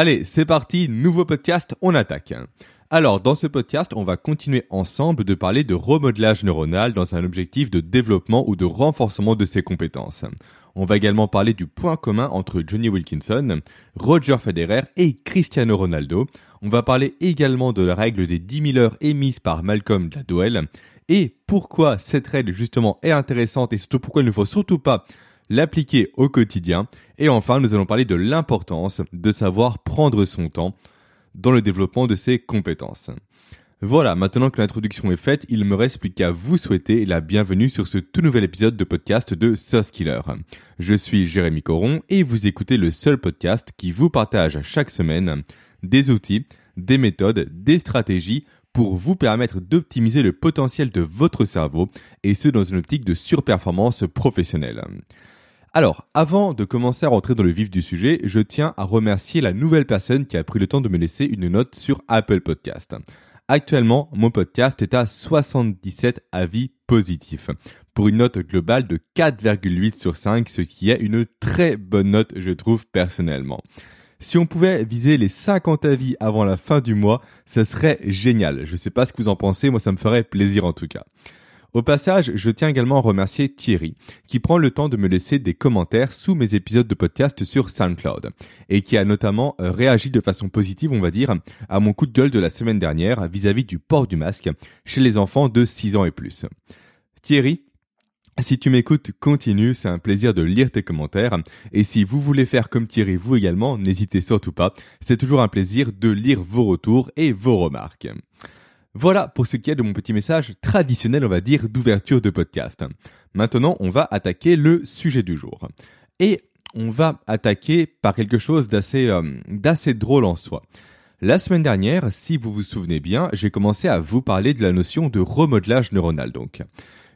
Allez, c'est parti, nouveau podcast, on attaque. Alors, dans ce podcast, on va continuer ensemble de parler de remodelage neuronal dans un objectif de développement ou de renforcement de ses compétences. On va également parler du point commun entre Johnny Wilkinson, Roger Federer et Cristiano Ronaldo. On va parler également de la règle des 10 000 heures émise par Malcolm Gladwell et pourquoi cette règle justement est intéressante et surtout pourquoi il ne faut surtout pas l'appliquer au quotidien. Et enfin, nous allons parler de l'importance de savoir prendre son temps dans le développement de ses compétences. Voilà, maintenant que l'introduction est faite, il me reste plus qu'à vous souhaiter la bienvenue sur ce tout nouvel épisode de podcast de Sauce Killer. Je suis Jérémy Coron et vous écoutez le seul podcast qui vous partage chaque semaine des outils, des méthodes, des stratégies pour vous permettre d'optimiser le potentiel de votre cerveau et ce dans une optique de surperformance professionnelle. Alors, avant de commencer à rentrer dans le vif du sujet, je tiens à remercier la nouvelle personne qui a pris le temps de me laisser une note sur Apple Podcast. Actuellement, mon podcast est à 77 avis positifs, pour une note globale de 4,8 sur 5, ce qui est une très bonne note, je trouve, personnellement. Si on pouvait viser les 50 avis avant la fin du mois, ça serait génial. Je ne sais pas ce que vous en pensez, moi ça me ferait plaisir en tout cas. Au passage, je tiens également à remercier Thierry, qui prend le temps de me laisser des commentaires sous mes épisodes de podcast sur SoundCloud, et qui a notamment euh, réagi de façon positive, on va dire, à mon coup de gueule de la semaine dernière vis-à-vis du port du masque chez les enfants de 6 ans et plus. Thierry, si tu m'écoutes, continue, c'est un plaisir de lire tes commentaires. Et si vous voulez faire comme Thierry, vous également, n'hésitez surtout pas. C'est toujours un plaisir de lire vos retours et vos remarques. Voilà pour ce qui est de mon petit message traditionnel, on va dire, d'ouverture de podcast. Maintenant, on va attaquer le sujet du jour. Et on va attaquer par quelque chose d'assez euh, d'assez drôle en soi. La semaine dernière, si vous vous souvenez bien, j'ai commencé à vous parler de la notion de remodelage neuronal donc.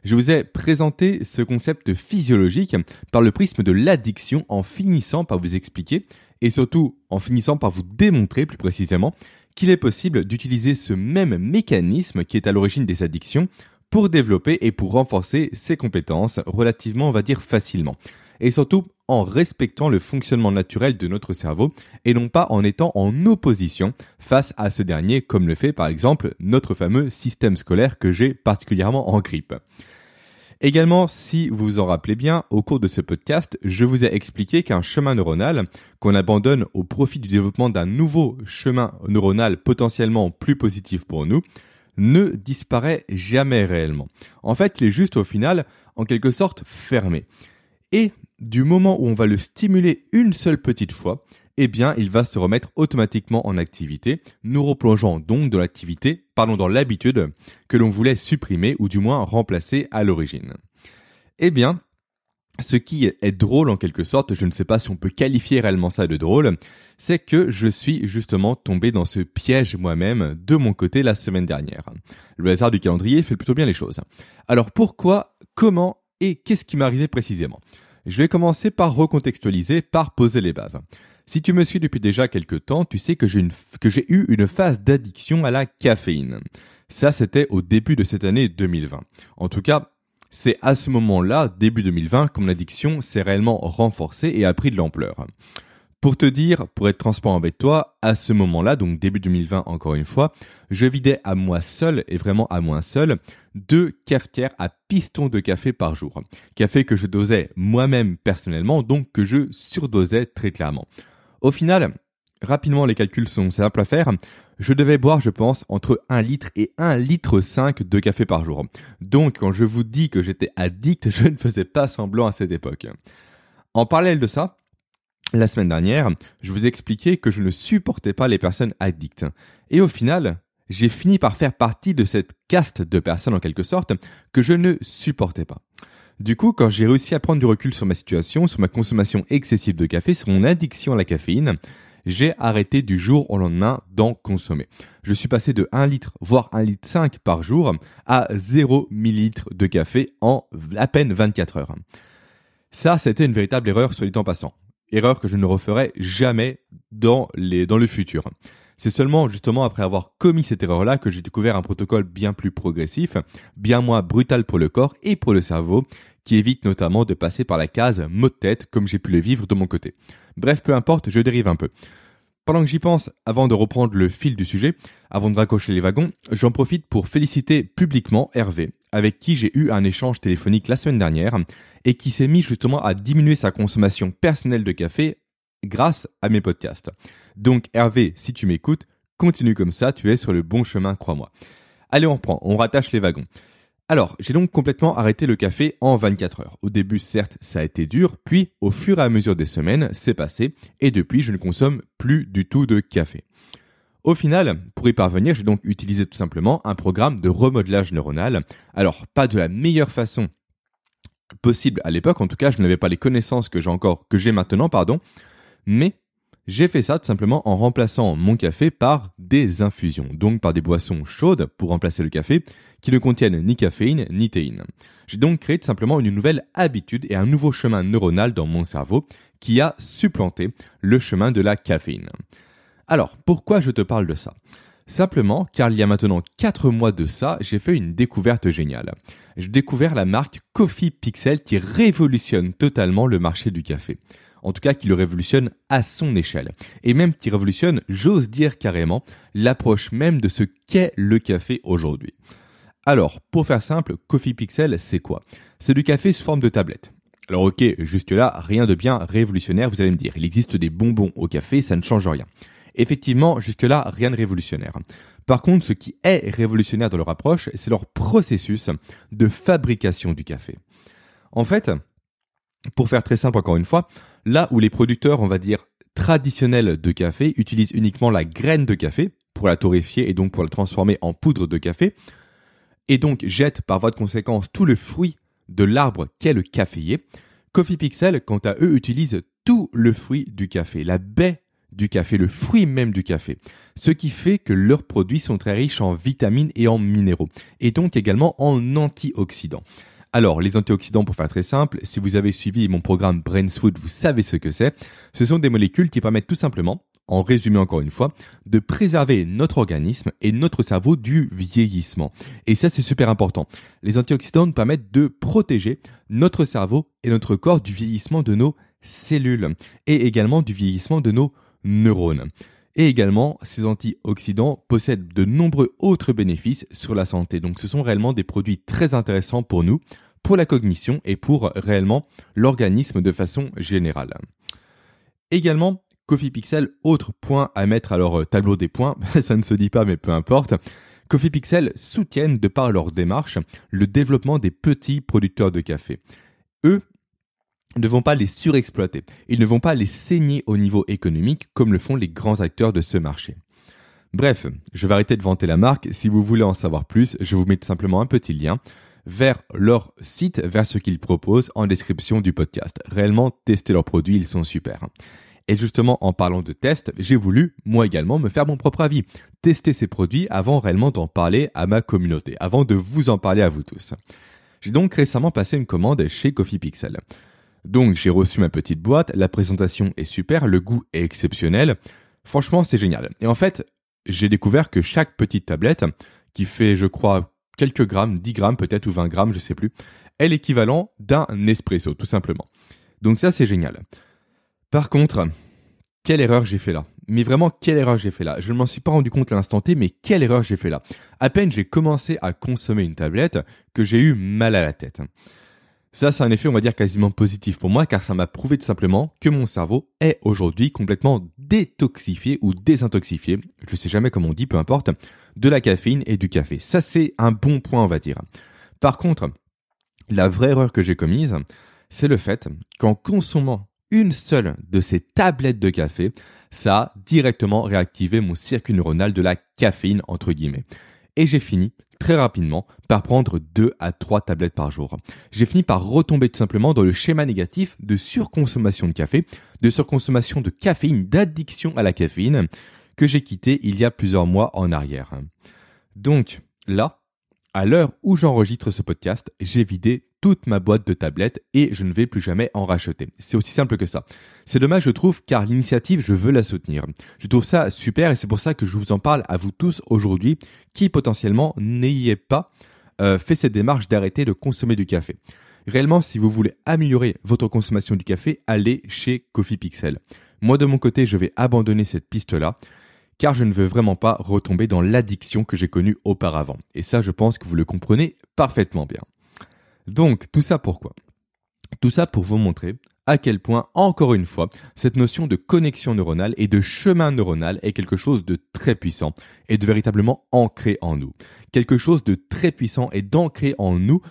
Je vous ai présenté ce concept physiologique par le prisme de l'addiction en finissant par vous expliquer et surtout en finissant par vous démontrer plus précisément qu'il est possible d'utiliser ce même mécanisme qui est à l'origine des addictions pour développer et pour renforcer ses compétences relativement, on va dire, facilement. Et surtout en respectant le fonctionnement naturel de notre cerveau et non pas en étant en opposition face à ce dernier comme le fait par exemple notre fameux système scolaire que j'ai particulièrement en grippe. Également, si vous vous en rappelez bien, au cours de ce podcast, je vous ai expliqué qu'un chemin neuronal qu'on abandonne au profit du développement d'un nouveau chemin neuronal potentiellement plus positif pour nous, ne disparaît jamais réellement. En fait, il est juste au final, en quelque sorte, fermé. Et du moment où on va le stimuler une seule petite fois, eh bien, il va se remettre automatiquement en activité, nous replongeant donc dans l'activité, pardon, dans l'habitude que l'on voulait supprimer ou du moins remplacer à l'origine. Eh bien, ce qui est drôle en quelque sorte, je ne sais pas si on peut qualifier réellement ça de drôle, c'est que je suis justement tombé dans ce piège moi-même de mon côté la semaine dernière. Le hasard du calendrier fait plutôt bien les choses. Alors pourquoi, comment et qu'est-ce qui m'est arrivé précisément? Je vais commencer par recontextualiser, par poser les bases. Si tu me suis depuis déjà quelques temps, tu sais que j'ai, eu une phase d'addiction à la caféine. Ça, c'était au début de cette année 2020. En tout cas, c'est à ce moment-là, début 2020, que mon addiction s'est réellement renforcée et a pris de l'ampleur. Pour te dire, pour être transparent avec toi, à ce moment-là, donc début 2020 encore une fois, je vidais à moi seul, et vraiment à moi seul, deux cafetières à piston de café par jour. Café que je dosais moi-même personnellement, donc que je surdosais très clairement. Au final, rapidement les calculs sont simples à faire. Je devais boire, je pense, entre 1 litre et 1 litre 5 de café par jour. Donc, quand je vous dis que j'étais addict, je ne faisais pas semblant à cette époque. En parallèle de ça, la semaine dernière, je vous ai expliqué que je ne supportais pas les personnes addictes. Et au final, j'ai fini par faire partie de cette caste de personnes en quelque sorte que je ne supportais pas. Du coup, quand j'ai réussi à prendre du recul sur ma situation, sur ma consommation excessive de café, sur mon addiction à la caféine, j'ai arrêté du jour au lendemain d'en consommer. Je suis passé de 1 litre, voire 1 litre 5 par jour, à 0 millilitre de café en à peine 24 heures. Ça, c'était une véritable erreur, soit dit en passant. Erreur que je ne referai jamais dans, les, dans le futur. C'est seulement justement après avoir commis cette erreur-là que j'ai découvert un protocole bien plus progressif, bien moins brutal pour le corps et pour le cerveau, qui évite notamment de passer par la case mot de tête comme j'ai pu le vivre de mon côté. Bref, peu importe, je dérive un peu. Pendant que j'y pense, avant de reprendre le fil du sujet, avant de raccrocher les wagons, j'en profite pour féliciter publiquement Hervé, avec qui j'ai eu un échange téléphonique la semaine dernière, et qui s'est mis justement à diminuer sa consommation personnelle de café grâce à mes podcasts. Donc Hervé, si tu m'écoutes, continue comme ça, tu es sur le bon chemin, crois-moi. Allez, on reprend, on rattache les wagons. Alors, j'ai donc complètement arrêté le café en 24 heures. Au début, certes, ça a été dur, puis au fur et à mesure des semaines, c'est passé, et depuis, je ne consomme plus du tout de café. Au final, pour y parvenir, j'ai donc utilisé tout simplement un programme de remodelage neuronal. Alors, pas de la meilleure façon possible à l'époque, en tout cas, je n'avais pas les connaissances que j'ai encore, que j'ai maintenant, pardon, mais j'ai fait ça tout simplement en remplaçant mon café par des infusions, donc par des boissons chaudes pour remplacer le café, qui ne contiennent ni caféine ni théine. J'ai donc créé tout simplement une nouvelle habitude et un nouveau chemin neuronal dans mon cerveau qui a supplanté le chemin de la caféine. Alors, pourquoi je te parle de ça? Simplement car il y a maintenant 4 mois de ça, j'ai fait une découverte géniale. J'ai découvert la marque Coffee Pixel qui révolutionne totalement le marché du café en tout cas qui le révolutionne à son échelle, et même qui révolutionne, j'ose dire carrément, l'approche même de ce qu'est le café aujourd'hui. Alors, pour faire simple, Coffee Pixel, c'est quoi? C'est du café sous forme de tablette. Alors ok, jusque-là, rien de bien révolutionnaire, vous allez me dire. Il existe des bonbons au café, ça ne change rien. Effectivement, jusque-là, rien de révolutionnaire. Par contre, ce qui est révolutionnaire dans leur approche, c'est leur processus de fabrication du café. En fait, pour faire très simple encore une fois, là où les producteurs, on va dire, traditionnels de café utilisent uniquement la graine de café pour la torréfier et donc pour la transformer en poudre de café, et donc jettent par voie de conséquence tout le fruit de l'arbre qu'est le caféier, Coffee Pixel, quant à eux, utilisent tout le fruit du café, la baie du café, le fruit même du café. Ce qui fait que leurs produits sont très riches en vitamines et en minéraux, et donc également en antioxydants. Alors, les antioxydants, pour faire très simple, si vous avez suivi mon programme Brains Food, vous savez ce que c'est. Ce sont des molécules qui permettent tout simplement, en résumé encore une fois, de préserver notre organisme et notre cerveau du vieillissement. Et ça, c'est super important. Les antioxydants nous permettent de protéger notre cerveau et notre corps du vieillissement de nos cellules et également du vieillissement de nos neurones. Et également, ces antioxydants possèdent de nombreux autres bénéfices sur la santé. Donc ce sont réellement des produits très intéressants pour nous, pour la cognition et pour réellement l'organisme de façon générale. Également, Coffee Pixel, autre point à mettre à leur tableau des points, ça ne se dit pas mais peu importe, Coffee Pixel soutiennent de par leur démarche le développement des petits producteurs de café. Eux, ne vont pas les surexploiter. Ils ne vont pas les saigner au niveau économique comme le font les grands acteurs de ce marché. Bref, je vais arrêter de vanter la marque. Si vous voulez en savoir plus, je vous mets tout simplement un petit lien vers leur site, vers ce qu'ils proposent en description du podcast. Réellement, testez leurs produits, ils sont super. Et justement, en parlant de test, j'ai voulu, moi également, me faire mon propre avis. Tester ces produits avant réellement d'en parler à ma communauté, avant de vous en parler à vous tous. J'ai donc récemment passé une commande chez Coffee Pixel. Donc j'ai reçu ma petite boîte, la présentation est super, le goût est exceptionnel. Franchement, c'est génial. Et en fait, j'ai découvert que chaque petite tablette, qui fait, je crois, quelques grammes, 10 grammes peut-être ou 20 grammes, je sais plus, est l'équivalent d'un espresso, tout simplement. Donc ça, c'est génial. Par contre, quelle erreur j'ai fait là Mais vraiment, quelle erreur j'ai fait là Je ne m'en suis pas rendu compte à l'instant T, mais quelle erreur j'ai fait là À peine j'ai commencé à consommer une tablette que j'ai eu mal à la tête. Ça, c'est un effet, on va dire, quasiment positif pour moi, car ça m'a prouvé tout simplement que mon cerveau est aujourd'hui complètement détoxifié ou désintoxifié, je sais jamais comment on dit, peu importe, de la caféine et du café. Ça, c'est un bon point, on va dire. Par contre, la vraie erreur que j'ai commise, c'est le fait qu'en consommant une seule de ces tablettes de café, ça a directement réactivé mon circuit neuronal de la caféine, entre guillemets. Et j'ai fini très rapidement par prendre 2 à 3 tablettes par jour. J'ai fini par retomber tout simplement dans le schéma négatif de surconsommation de café, de surconsommation de caféine, d'addiction à la caféine que j'ai quitté il y a plusieurs mois en arrière. Donc là, à l'heure où j'enregistre ce podcast, j'ai vidé toute ma boîte de tablettes et je ne vais plus jamais en racheter. C'est aussi simple que ça. C'est dommage, je trouve, car l'initiative, je veux la soutenir. Je trouve ça super et c'est pour ça que je vous en parle à vous tous aujourd'hui qui potentiellement n'ayez pas euh, fait cette démarche d'arrêter de consommer du café. Réellement, si vous voulez améliorer votre consommation du café, allez chez Coffee Pixel. Moi de mon côté, je vais abandonner cette piste-là car je ne veux vraiment pas retomber dans l'addiction que j'ai connue auparavant. Et ça, je pense que vous le comprenez parfaitement bien. Donc, tout ça pourquoi Tout ça pour vous montrer à quel point, encore une fois, cette notion de connexion neuronale et de chemin neuronal est quelque chose de très puissant et de véritablement ancré en nous. Quelque chose de très puissant et d'ancré en nous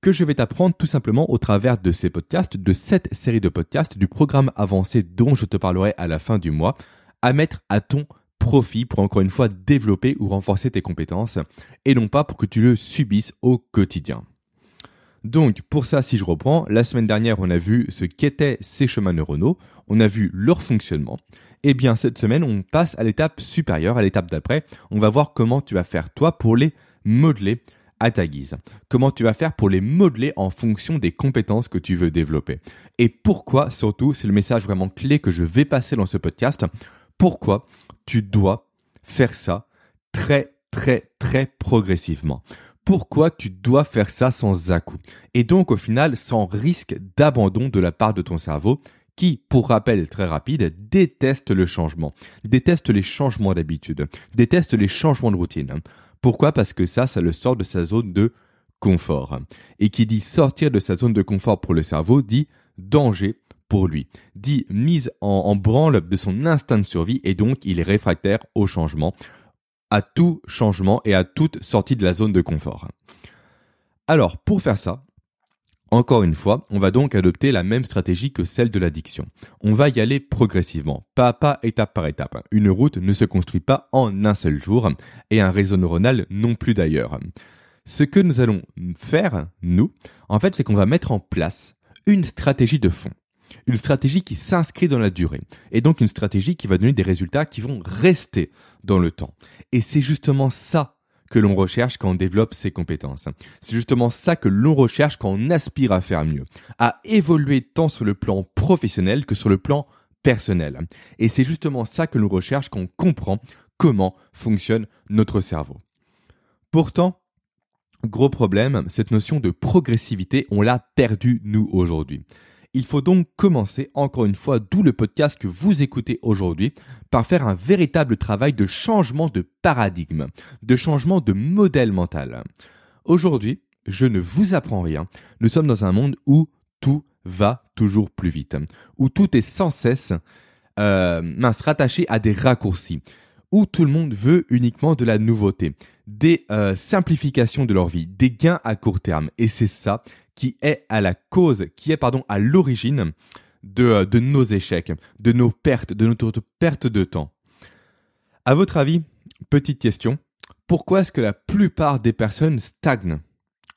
que je vais t'apprendre tout simplement au travers de ces podcasts, de cette série de podcasts, du programme avancé dont je te parlerai à la fin du mois, à mettre à ton profit pour encore une fois développer ou renforcer tes compétences et non pas pour que tu le subisses au quotidien. Donc pour ça, si je reprends, la semaine dernière, on a vu ce qu'étaient ces chemins neuronaux, on a vu leur fonctionnement. Eh bien cette semaine, on passe à l'étape supérieure, à l'étape d'après. On va voir comment tu vas faire toi pour les modeler à ta guise. Comment tu vas faire pour les modeler en fonction des compétences que tu veux développer. Et pourquoi, surtout, c'est le message vraiment clé que je vais passer dans ce podcast. Pourquoi tu dois faire ça très, très, très progressivement pourquoi tu dois faire ça sans à-coup? Et donc au final sans risque d'abandon de la part de ton cerveau qui, pour rappel très rapide, déteste le changement, déteste les changements d'habitude, déteste les changements de routine. Pourquoi? Parce que ça, ça le sort de sa zone de confort. Et qui dit sortir de sa zone de confort pour le cerveau dit danger pour lui, dit mise en branle de son instinct de survie et donc il est réfractaire au changement, à tout changement et à toute sortie de la zone de confort. Alors, pour faire ça, encore une fois, on va donc adopter la même stratégie que celle de l'addiction. On va y aller progressivement, pas à pas, étape par étape. Une route ne se construit pas en un seul jour, et un réseau neuronal non plus d'ailleurs. Ce que nous allons faire, nous, en fait, c'est qu'on va mettre en place une stratégie de fond une stratégie qui s'inscrit dans la durée, et donc une stratégie qui va donner des résultats qui vont rester dans le temps. Et c'est justement ça que l'on recherche quand on développe ses compétences. C'est justement ça que l'on recherche quand on aspire à faire mieux, à évoluer tant sur le plan professionnel que sur le plan personnel. Et c'est justement ça que l'on recherche quand on comprend comment fonctionne notre cerveau. Pourtant, gros problème, cette notion de progressivité, on l'a perdue nous aujourd'hui. Il faut donc commencer, encore une fois, d'où le podcast que vous écoutez aujourd'hui, par faire un véritable travail de changement de paradigme, de changement de modèle mental. Aujourd'hui, je ne vous apprends rien. Nous sommes dans un monde où tout va toujours plus vite, où tout est sans cesse euh, mince, rattaché à des raccourcis, où tout le monde veut uniquement de la nouveauté, des euh, simplifications de leur vie, des gains à court terme. Et c'est ça qui est à la cause, qui est pardon à l'origine de, euh, de nos échecs, de nos pertes, de notre perte de temps. À votre avis, petite question, pourquoi est-ce que la plupart des personnes stagnent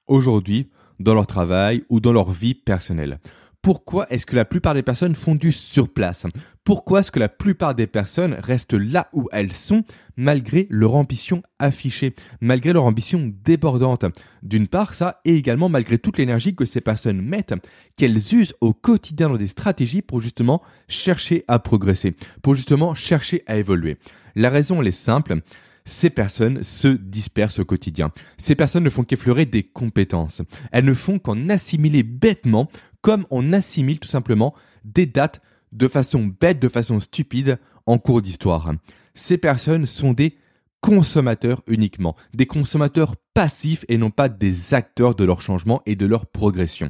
aujourd'hui dans leur travail ou dans leur vie personnelle? Pourquoi est-ce que la plupart des personnes font du surplace? Pourquoi est-ce que la plupart des personnes restent là où elles sont malgré leur ambition affichée, malgré leur ambition débordante? D'une part ça, et également malgré toute l'énergie que ces personnes mettent, qu'elles usent au quotidien dans des stratégies pour justement chercher à progresser, pour justement chercher à évoluer. La raison elle est simple, ces personnes se dispersent au quotidien. Ces personnes ne font qu'effleurer des compétences. Elles ne font qu'en assimiler bêtement comme on assimile tout simplement des dates de façon bête, de façon stupide en cours d'histoire. Ces personnes sont des consommateurs uniquement, des consommateurs passifs et non pas des acteurs de leur changement et de leur progression.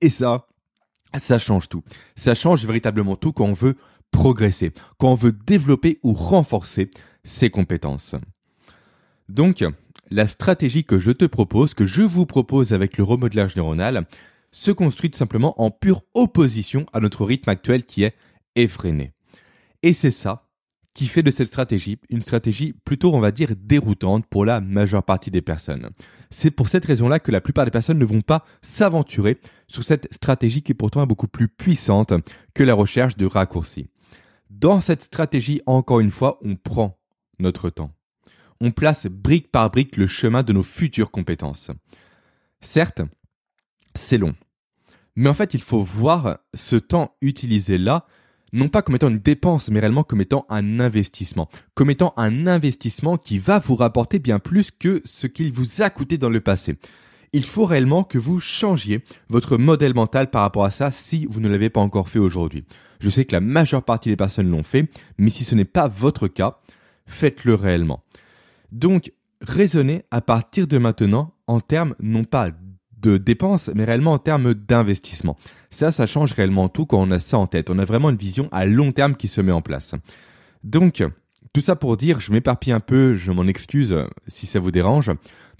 Et ça, ça change tout. Ça change véritablement tout quand on veut progresser, quand on veut développer ou renforcer ses compétences. Donc, la stratégie que je te propose, que je vous propose avec le remodelage neuronal, se construit tout simplement en pure opposition à notre rythme actuel qui est effréné. Et c'est ça qui fait de cette stratégie une stratégie plutôt, on va dire, déroutante pour la majeure partie des personnes. C'est pour cette raison-là que la plupart des personnes ne vont pas s'aventurer sur cette stratégie qui est pourtant beaucoup plus puissante que la recherche de raccourcis. Dans cette stratégie, encore une fois, on prend notre temps. On place brique par brique le chemin de nos futures compétences. Certes, c'est long. Mais en fait, il faut voir ce temps utilisé là, non pas comme étant une dépense, mais réellement comme étant un investissement. Comme étant un investissement qui va vous rapporter bien plus que ce qu'il vous a coûté dans le passé. Il faut réellement que vous changiez votre modèle mental par rapport à ça si vous ne l'avez pas encore fait aujourd'hui. Je sais que la majeure partie des personnes l'ont fait, mais si ce n'est pas votre cas, faites-le réellement. Donc, raisonnez à partir de maintenant en termes non pas de dépenses, mais réellement en termes d'investissement. Ça, ça change réellement tout quand on a ça en tête. On a vraiment une vision à long terme qui se met en place. Donc, tout ça pour dire, je m'éparpille un peu, je m'en excuse si ça vous dérange.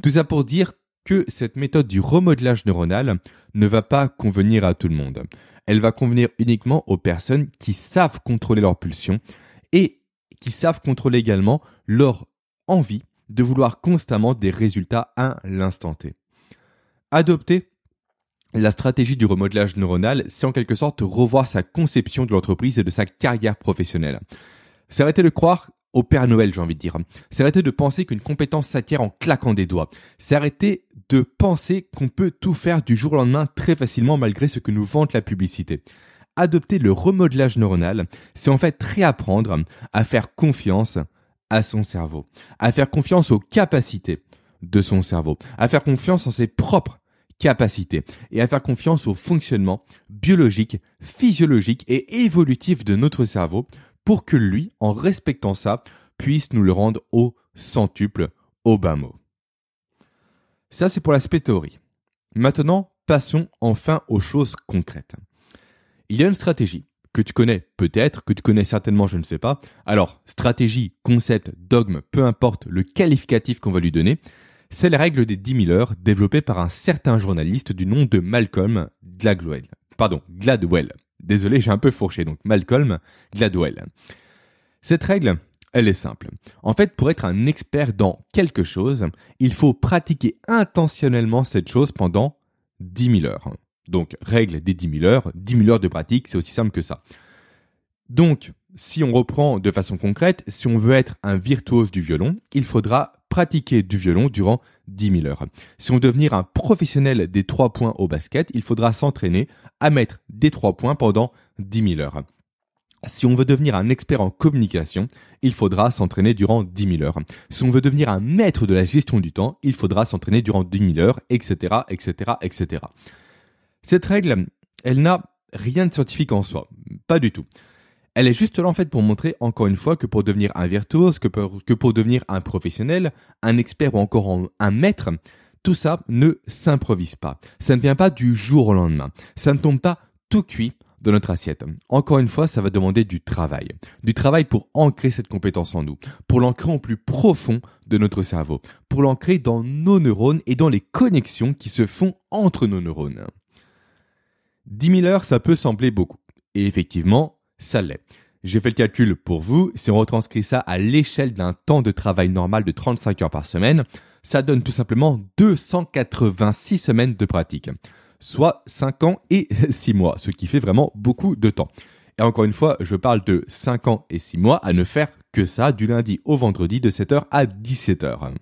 Tout ça pour dire que cette méthode du remodelage neuronal ne va pas convenir à tout le monde. Elle va convenir uniquement aux personnes qui savent contrôler leurs pulsions et qui savent contrôler également leur envie de vouloir constamment des résultats à l'instant T. Adopter la stratégie du remodelage neuronal, c'est en quelque sorte revoir sa conception de l'entreprise et de sa carrière professionnelle. C'est arrêter de croire au Père Noël, j'ai envie de dire. C'est arrêter de penser qu'une compétence s'acquiert en claquant des doigts. C'est arrêter de penser qu'on peut tout faire du jour au lendemain très facilement malgré ce que nous vante la publicité. Adopter le remodelage neuronal, c'est en fait réapprendre à faire confiance à son cerveau, à faire confiance aux capacités de son cerveau, à faire confiance en ses propres capacités et à faire confiance au fonctionnement biologique, physiologique et évolutif de notre cerveau pour que lui, en respectant ça, puisse nous le rendre au centuple, mot. Ça, c'est pour l'aspect théorie. Maintenant, passons enfin aux choses concrètes. Il y a une stratégie que tu connais peut-être, que tu connais certainement, je ne sais pas. Alors, stratégie, concept, dogme, peu importe le qualificatif qu'on va lui donner, c'est la règle des 10 000 heures développée par un certain journaliste du nom de Malcolm Gladwell. Pardon, Gladwell. Désolé, j'ai un peu fourché, donc Malcolm Gladwell. Cette règle, elle est simple. En fait, pour être un expert dans quelque chose, il faut pratiquer intentionnellement cette chose pendant 10 000 heures. Donc, règle des 10 000 heures, 10 000 heures de pratique, c'est aussi simple que ça. Donc, si on reprend de façon concrète, si on veut être un virtuose du violon, il faudra pratiquer du violon durant 10 000 heures. Si on veut devenir un professionnel des trois points au basket, il faudra s'entraîner à mettre des trois points pendant 10 000 heures. Si on veut devenir un expert en communication, il faudra s'entraîner durant 10 000 heures. Si on veut devenir un maître de la gestion du temps, il faudra s'entraîner durant 10 000 heures, etc., etc., etc. Cette règle, elle n'a rien de scientifique en soi. Pas du tout. Elle est juste là en fait pour montrer encore une fois que pour devenir un virtuose, que pour, devenir un professionnel, un expert ou encore un maître, tout ça ne s'improvise pas. Ça ne vient pas du jour au lendemain. Ça ne tombe pas tout cuit dans notre assiette. Encore une fois, ça va demander du travail. Du travail pour ancrer cette compétence en nous, pour l'ancrer au plus profond de notre cerveau, pour l'ancrer dans nos neurones et dans les connexions qui se font entre nos neurones. 10 000 heures, ça peut sembler beaucoup. Et effectivement, ça l'est. J'ai fait le calcul pour vous. Si on retranscrit ça à l'échelle d'un temps de travail normal de 35 heures par semaine, ça donne tout simplement 286 semaines de pratique. Soit 5 ans et 6 mois, ce qui fait vraiment beaucoup de temps. Et encore une fois, je parle de 5 ans et 6 mois à ne faire que ça du lundi au vendredi de 7h à 17h.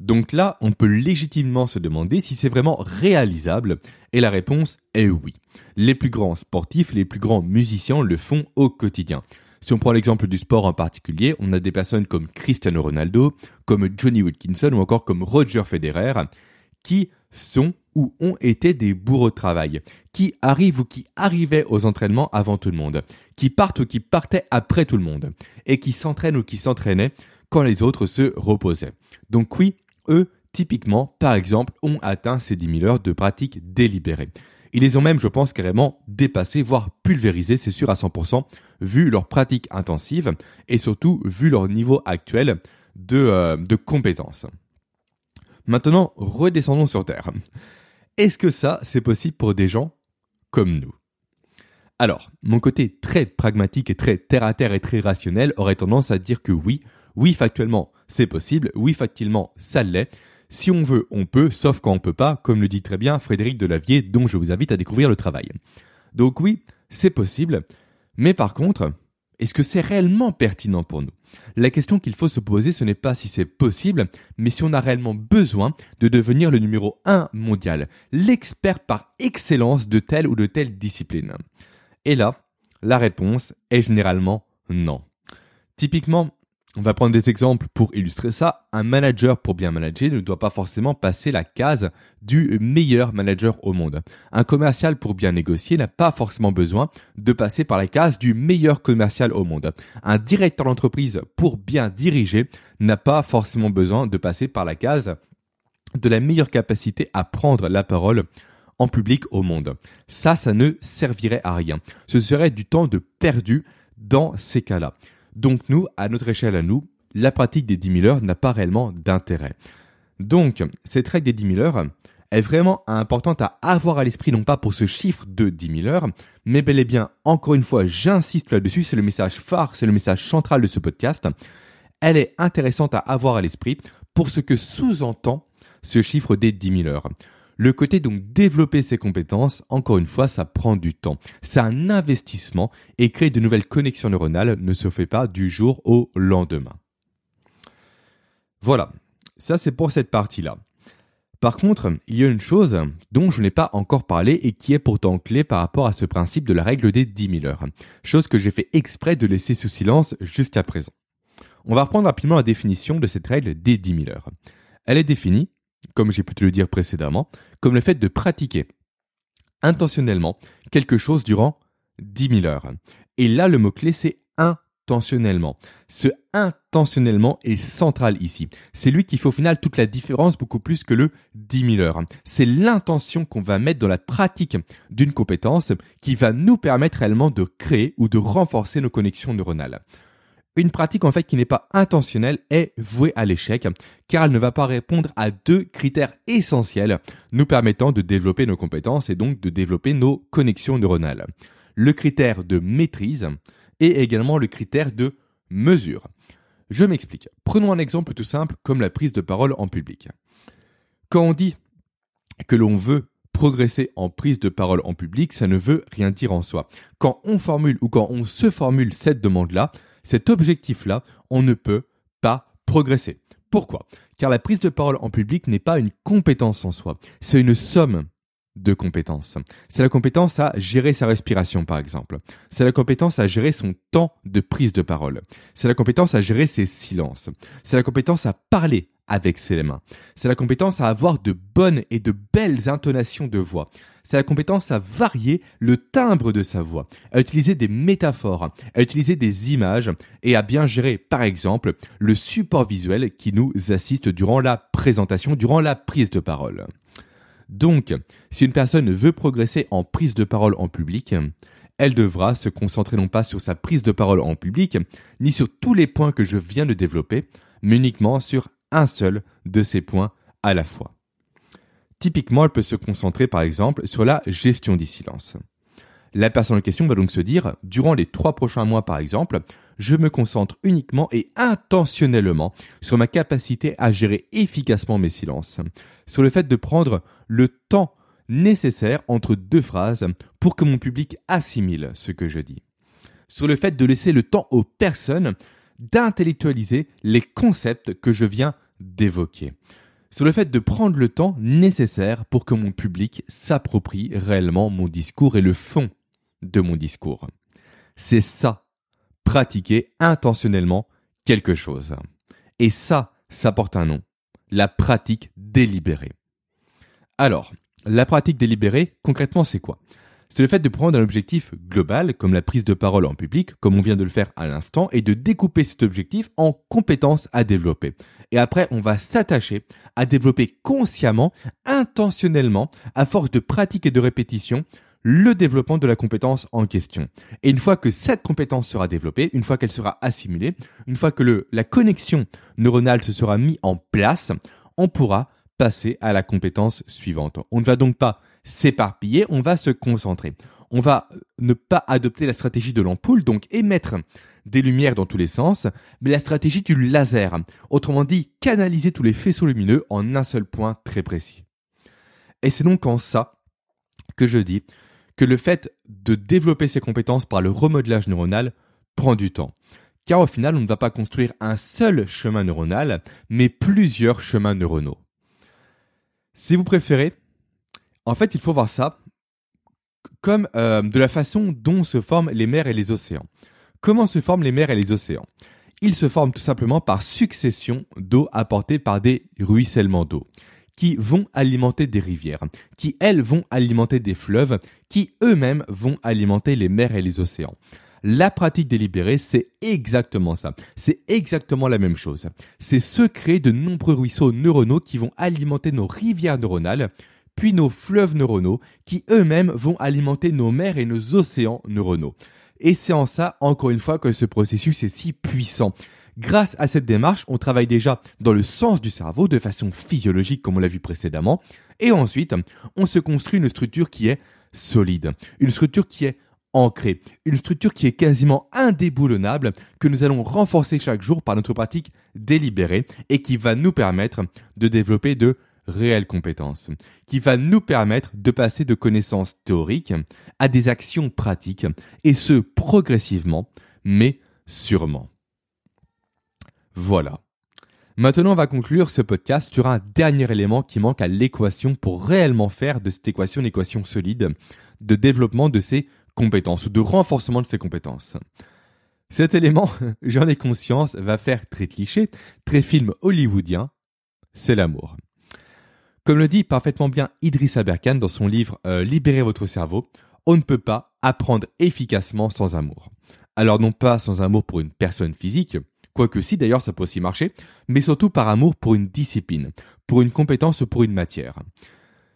Donc là, on peut légitimement se demander si c'est vraiment réalisable, et la réponse est oui. Les plus grands sportifs, les plus grands musiciens le font au quotidien. Si on prend l'exemple du sport en particulier, on a des personnes comme Cristiano Ronaldo, comme Johnny Wilkinson ou encore comme Roger Federer, qui sont ou ont été des bourreaux de travail, qui arrivent ou qui arrivaient aux entraînements avant tout le monde, qui partent ou qui partaient après tout le monde, et qui s'entraînent ou qui s'entraînaient quand les autres se reposaient. Donc oui, eux, typiquement, par exemple, ont atteint ces 10 000 heures de pratique délibérée. Ils les ont même, je pense, carrément dépassés, voire pulvérisés, c'est sûr à 100%, vu leur pratique intensive et surtout vu leur niveau actuel de, euh, de compétences. Maintenant, redescendons sur Terre. Est-ce que ça, c'est possible pour des gens comme nous? Alors, mon côté très pragmatique et très terre-à-terre et très rationnel aurait tendance à dire que oui, oui, factuellement, c'est possible. Oui, factuellement, ça l'est. Si on veut, on peut, sauf quand on peut pas, comme le dit très bien Frédéric Delavier, dont je vous invite à découvrir le travail. Donc oui, c'est possible. Mais par contre, est-ce que c'est réellement pertinent pour nous? La question qu'il faut se poser, ce n'est pas si c'est possible, mais si on a réellement besoin de devenir le numéro 1 mondial, l'expert par excellence de telle ou de telle discipline. Et là, la réponse est généralement non. Typiquement, On va prendre des exemples pour illustrer ça. Un manager pour bien manager ne doit pas forcément passer la case du meilleur manager au monde. Un commercial pour bien négocier n'a pas forcément besoin de passer par la case du meilleur commercial au monde. Un directeur d'entreprise pour bien diriger n'a pas forcément besoin de passer par la case de la meilleure capacité à prendre la parole en public au monde. Ça, ça ne servirait à rien. Ce serait du temps de perdu dans ces cas-là. Donc nous, à notre échelle à nous, la pratique des 10 000 heures n'a pas réellement d'intérêt. Donc, cette règle des 10 000 heures est vraiment importante à avoir à l'esprit, non pas pour ce chiffre de 10 000 heures, mais bel et bien, encore une fois, j'insiste là-dessus, c'est le message phare, c'est le message central de ce podcast. Elle est intéressante à avoir à l'esprit pour ce que sous-entend ce chiffre des 10 000 heures. Le côté donc développer ses compétences, encore une fois, ça prend du temps. C'est un investissement et créer de nouvelles connexions neuronales ne se fait pas du jour au lendemain. Voilà, ça c'est pour cette partie-là. Par contre, il y a une chose dont je n'ai pas encore parlé et qui est pourtant clé par rapport à ce principe de la règle des 10 000 heures. Chose que j'ai fait exprès de laisser sous silence jusqu'à présent. On va reprendre rapidement la définition de cette règle des 10 000 heures. Elle est définie comme j'ai pu te le dire précédemment, comme le fait de pratiquer intentionnellement quelque chose durant 10 000 heures. Et là, le mot-clé, c'est intentionnellement. Ce intentionnellement est central ici. C'est lui qui fait au final toute la différence beaucoup plus que le 10 000 heures. C'est l'intention qu'on va mettre dans la pratique d'une compétence qui va nous permettre réellement de créer ou de renforcer nos connexions neuronales. Une pratique en fait qui n'est pas intentionnelle est vouée à l'échec car elle ne va pas répondre à deux critères essentiels nous permettant de développer nos compétences et donc de développer nos connexions neuronales. Le critère de maîtrise et également le critère de mesure. Je m'explique. Prenons un exemple tout simple comme la prise de parole en public. Quand on dit que l'on veut progresser en prise de parole en public, ça ne veut rien dire en soi. Quand on formule ou quand on se formule cette demande-là, cet objectif-là, on ne peut pas progresser. Pourquoi? Car la prise de parole en public n'est pas une compétence en soi, c'est une somme de compétences. C'est la compétence à gérer sa respiration, par exemple. C'est la compétence à gérer son temps de prise de parole. C'est la compétence à gérer ses silences. C'est la compétence à parler avec ses mains. C'est la compétence à avoir de bonnes et de belles intonations de voix. C'est la compétence à varier le timbre de sa voix, à utiliser des métaphores, à utiliser des images et à bien gérer, par exemple, le support visuel qui nous assiste durant la présentation, durant la prise de parole. Donc, si une personne veut progresser en prise de parole en public, elle devra se concentrer non pas sur sa prise de parole en public, ni sur tous les points que je viens de développer, mais uniquement sur un seul de ces points à la fois. Typiquement, elle peut se concentrer par exemple sur la gestion des silences. La personne en question va donc se dire, durant les trois prochains mois par exemple, je me concentre uniquement et intentionnellement sur ma capacité à gérer efficacement mes silences, sur le fait de prendre le temps nécessaire entre deux phrases pour que mon public assimile ce que je dis, sur le fait de laisser le temps aux personnes d'intellectualiser les concepts que je viens d'évoquer, sur le fait de prendre le temps nécessaire pour que mon public s'approprie réellement mon discours et le fond de mon discours. C'est ça pratiquer intentionnellement quelque chose. Et ça, ça porte un nom. La pratique délibérée. Alors, la pratique délibérée, concrètement, c'est quoi? C'est le fait de prendre un objectif global, comme la prise de parole en public, comme on vient de le faire à l'instant, et de découper cet objectif en compétences à développer. Et après, on va s'attacher à développer consciemment, intentionnellement, à force de pratique et de répétition, le développement de la compétence en question. Et une fois que cette compétence sera développée, une fois qu'elle sera assimilée, une fois que la connexion neuronale se sera mise en place, on pourra passer à la compétence suivante. On ne va donc pas s'éparpiller, on va se concentrer. On va ne pas adopter la stratégie de l'ampoule, donc émettre des lumières dans tous les sens, mais la stratégie du laser. Autrement dit, canaliser tous les faisceaux lumineux en un seul point très précis. Et c'est donc en ça que je dis que le fait de développer ses compétences par le remodelage neuronal prend du temps. Car au final, on ne va pas construire un seul chemin neuronal, mais plusieurs chemins neuronaux. Si vous préférez, en fait, il faut voir ça comme euh, de la façon dont se forment les mers et les océans. Comment se forment les mers et les océans? Ils se forment tout simplement par succession d'eau apportée par des ruissellements d'eau qui vont alimenter des rivières, qui elles vont alimenter des fleuves, qui eux-mêmes vont alimenter les mers et les océans. La pratique délibérée, c'est exactement ça. C'est exactement la même chose. C'est se créer de nombreux ruisseaux neuronaux qui vont alimenter nos rivières neuronales, puis nos fleuves neuronaux, qui eux-mêmes vont alimenter nos mers et nos océans neuronaux. Et c'est en ça, encore une fois, que ce processus est si puissant. Grâce à cette démarche, on travaille déjà dans le sens du cerveau de façon physiologique comme on l'a vu précédemment. Et ensuite, on se construit une structure qui est solide. Une structure qui est ancrée. Une structure qui est quasiment indéboulonnable, que nous allons renforcer chaque jour par notre pratique délibérée et qui va nous permettre de développer de réelles compétences, qui va nous permettre de passer de connaissances théoriques à des actions pratiques, et ce progressivement, mais sûrement. Voilà. Maintenant, on va conclure ce podcast sur un dernier élément qui manque à l'équation pour réellement faire de cette équation une équation solide de développement de ses compétences ou de renforcement de ses compétences. Cet élément, j'en ai conscience, va faire très cliché, très film hollywoodien, c'est l'amour. Comme le dit parfaitement bien Idriss Aberkan dans son livre euh, Libérez votre cerveau, on ne peut pas apprendre efficacement sans amour. Alors non pas sans amour pour une personne physique, quoique si d'ailleurs ça peut aussi marcher, mais surtout par amour pour une discipline, pour une compétence, pour une matière.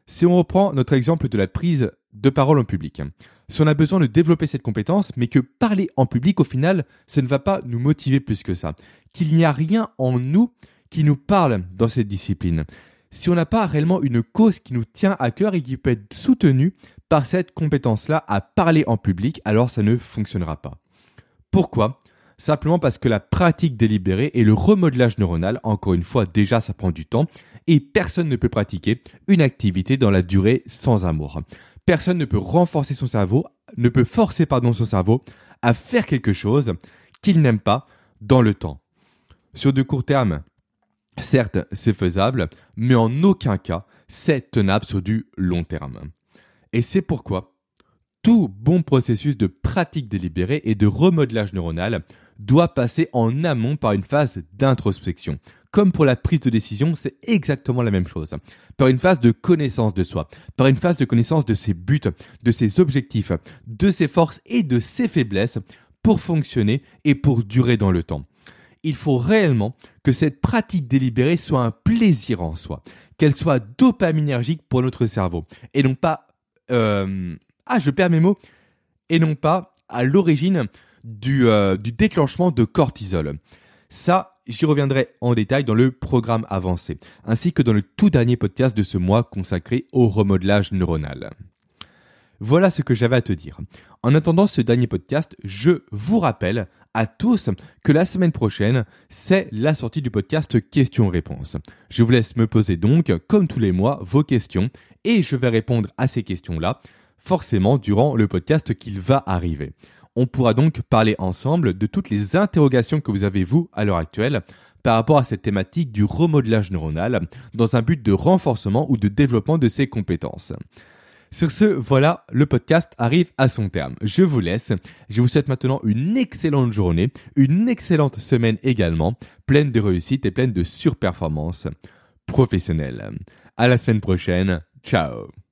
Si on reprend notre exemple de la prise de parole en public, si on a besoin de développer cette compétence, mais que parler en public, au final, ça ne va pas nous motiver plus que ça, qu'il n'y a rien en nous qui nous parle dans cette discipline, si on n'a pas réellement une cause qui nous tient à cœur et qui peut être soutenue par cette compétence-là à parler en public, alors ça ne fonctionnera pas. Pourquoi? Simplement parce que la pratique délibérée et le remodelage neuronal, encore une fois, déjà ça prend du temps, et personne ne peut pratiquer une activité dans la durée sans amour. Personne ne peut renforcer son cerveau, ne peut forcer son cerveau à faire quelque chose qu'il n'aime pas dans le temps. Sur de court terme, certes, c'est faisable, mais en aucun cas, c'est tenable sur du long terme. Et c'est pourquoi tout bon processus de pratique délibérée et de remodelage neuronal doit passer en amont par une phase d'introspection. Comme pour la prise de décision, c'est exactement la même chose. Par une phase de connaissance de soi, par une phase de connaissance de ses buts, de ses objectifs, de ses forces et de ses faiblesses pour fonctionner et pour durer dans le temps. Il faut réellement que cette pratique délibérée soit un plaisir en soi, qu'elle soit dopaminergique pour notre cerveau et non pas euh, ah je perds mes mots et non pas à l'origine du, euh, du déclenchement de cortisol. Ça, j'y reviendrai en détail dans le programme avancé, ainsi que dans le tout dernier podcast de ce mois consacré au remodelage neuronal. Voilà ce que j'avais à te dire. En attendant ce dernier podcast, je vous rappelle à tous que la semaine prochaine, c'est la sortie du podcast questions-réponses. Je vous laisse me poser donc, comme tous les mois, vos questions et je vais répondre à ces questions-là, forcément durant le podcast qu'il va arriver. On pourra donc parler ensemble de toutes les interrogations que vous avez vous à l'heure actuelle par rapport à cette thématique du remodelage neuronal dans un but de renforcement ou de développement de ses compétences. Sur ce, voilà, le podcast arrive à son terme. Je vous laisse. Je vous souhaite maintenant une excellente journée, une excellente semaine également, pleine de réussite et pleine de surperformance professionnelle. À la semaine prochaine. Ciao